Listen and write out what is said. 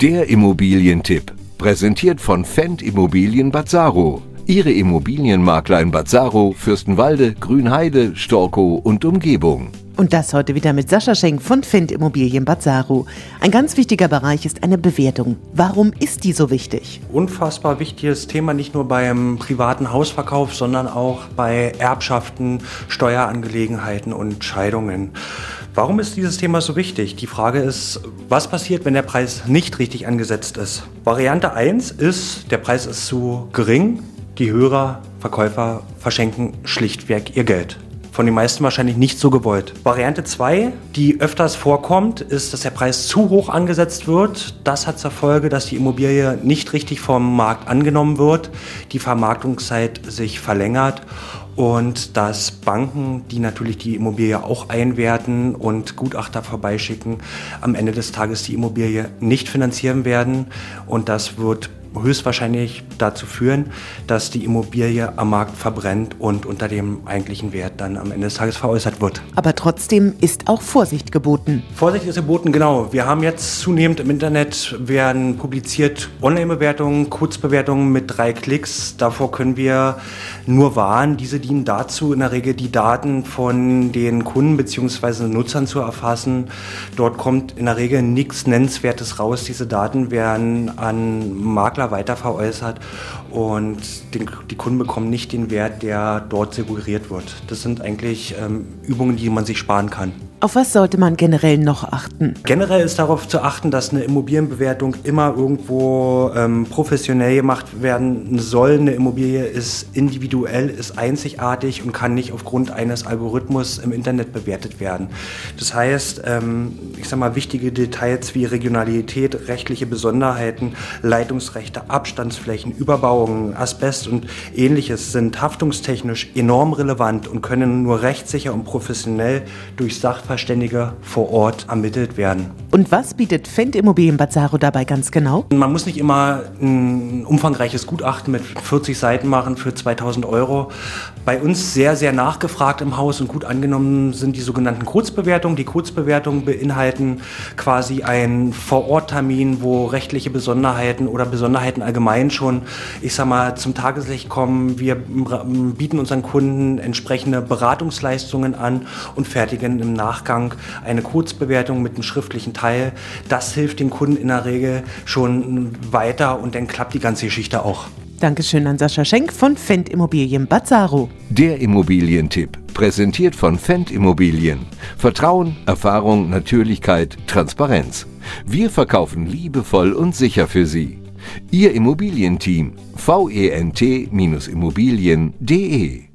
Der Immobilientipp, präsentiert von Fendt Immobilien Bazzaro. Ihre Immobilienmakler in Bazzaro, Fürstenwalde, Grünheide, Storkow und Umgebung. Und das heute wieder mit Sascha Schenk von Fendt Immobilien Bazzaro. Ein ganz wichtiger Bereich ist eine Bewertung. Warum ist die so wichtig? Unfassbar wichtiges Thema, nicht nur beim privaten Hausverkauf, sondern auch bei Erbschaften, Steuerangelegenheiten und Scheidungen. Warum ist dieses Thema so wichtig? Die Frage ist, was passiert, wenn der Preis nicht richtig angesetzt ist? Variante 1 ist, der Preis ist zu gering, die Hörer, Verkäufer verschenken schlichtweg ihr Geld von den meisten wahrscheinlich nicht so gewollt. Variante 2, die öfters vorkommt, ist, dass der Preis zu hoch angesetzt wird. Das hat zur Folge, dass die Immobilie nicht richtig vom Markt angenommen wird, die Vermarktungszeit sich verlängert und dass Banken, die natürlich die Immobilie auch einwerten und Gutachter vorbeischicken, am Ende des Tages die Immobilie nicht finanzieren werden und das wird höchstwahrscheinlich dazu führen, dass die Immobilie am Markt verbrennt und unter dem eigentlichen Wert dann am Ende des Tages veräußert wird. Aber trotzdem ist auch Vorsicht geboten. Vorsicht ist geboten, genau. Wir haben jetzt zunehmend im Internet werden publiziert Online-Bewertungen, Kurzbewertungen mit drei Klicks. Davor können wir nur warnen. Diese dienen dazu, in der Regel die Daten von den Kunden bzw. Nutzern zu erfassen. Dort kommt in der Regel nichts Nennenswertes raus. Diese Daten werden an Makler Makler weiter veräußert und den, die Kunden bekommen nicht den Wert, der dort suggeriert wird. Das sind eigentlich ähm, Übungen, die man sich sparen kann. Auf was sollte man generell noch achten? Generell ist darauf zu achten, dass eine Immobilienbewertung immer irgendwo ähm, professionell gemacht werden soll. Eine Immobilie ist individuell, ist einzigartig und kann nicht aufgrund eines Algorithmus im Internet bewertet werden. Das heißt, ähm, ich sage mal, wichtige Details wie Regionalität, rechtliche Besonderheiten, Leitungsrechte, Abstandsflächen, Überbauungen, Asbest und ähnliches sind haftungstechnisch enorm relevant und können nur rechtssicher und professionell durch Sachverhalte Sachverständige vor Ort ermittelt werden. Und was bietet Fendt Immobilien Bazzaro dabei ganz genau? Man muss nicht immer ein umfangreiches Gutachten mit 40 Seiten machen für 2000 Euro. Bei uns sehr, sehr nachgefragt im Haus und gut angenommen sind die sogenannten Kurzbewertungen. Die Kurzbewertungen beinhalten quasi einen Vororttermin, wo rechtliche Besonderheiten oder Besonderheiten allgemein schon, ich sag mal, zum Tageslicht kommen. Wir bieten unseren Kunden entsprechende Beratungsleistungen an und fertigen im Nachgang Nachgang eine Kurzbewertung mit einem schriftlichen Teil. Das hilft den Kunden in der Regel schon weiter und dann klappt die ganze Geschichte auch. Dankeschön an Sascha Schenk von Fendt Immobilien Bazzaro. Der Immobilientipp, präsentiert von Fendt Immobilien. Vertrauen, Erfahrung, Natürlichkeit, Transparenz. Wir verkaufen liebevoll und sicher für Sie. Ihr Immobilienteam vent-immobilien.de